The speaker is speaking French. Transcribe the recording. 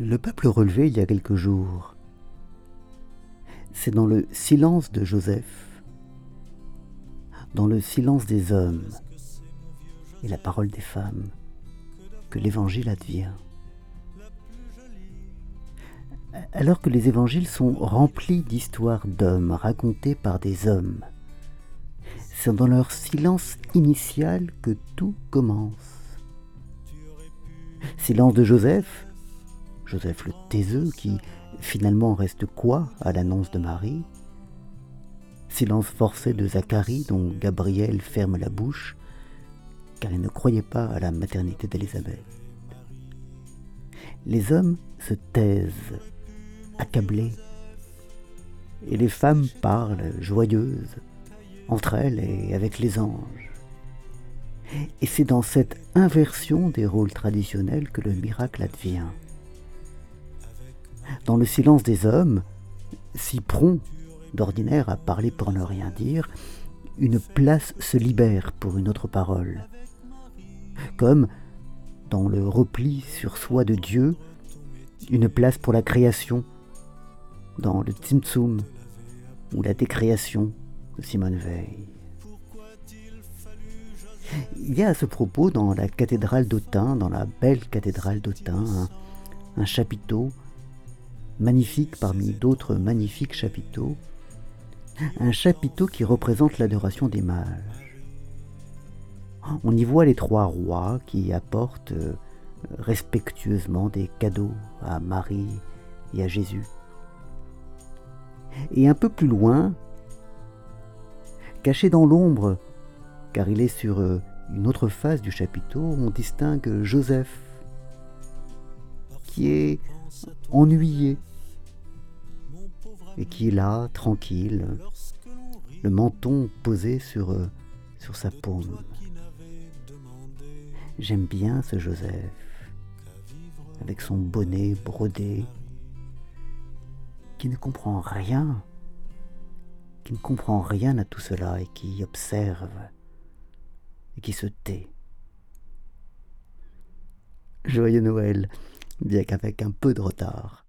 Le peuple relevé il y a quelques jours. C'est dans le silence de Joseph, dans le silence des hommes et la parole des femmes que l'évangile advient. Alors que les évangiles sont remplis d'histoires d'hommes racontées par des hommes, c'est dans leur silence initial que tout commence. Silence de Joseph, Joseph le taiseux qui finalement reste quoi à l'annonce de Marie? Silence forcé de Zacharie dont Gabriel ferme la bouche car il ne croyait pas à la maternité d'Élisabeth. Les hommes se taisent, accablés, et les femmes parlent joyeuses, entre elles et avec les anges. Et c'est dans cette inversion des rôles traditionnels que le miracle advient. Dans le silence des hommes, si prompt d'ordinaire à parler pour ne rien dire, une place se libère pour une autre parole. Comme, dans le repli sur soi de Dieu, une place pour la création, dans le Tzimtzum ou la décréation de Simone Veil. Il y a à ce propos dans la cathédrale d'Autun, dans la belle cathédrale d'Autun, un, un chapiteau magnifique parmi d'autres magnifiques chapiteaux, un chapiteau qui représente l'adoration des mages. On y voit les trois rois qui apportent euh, respectueusement des cadeaux à Marie et à Jésus. Et un peu plus loin, caché dans l'ombre, car il est sur euh, une autre face du chapiteau, on distingue Joseph, qui est ennuyé et qui est là, tranquille, le menton posé sur, euh, sur sa paume. J'aime bien ce Joseph, avec son bonnet brodé, qui ne comprend rien, qui ne comprend rien à tout cela et qui observe et qui se tait. Joyeux Noël, bien qu'avec un peu de retard.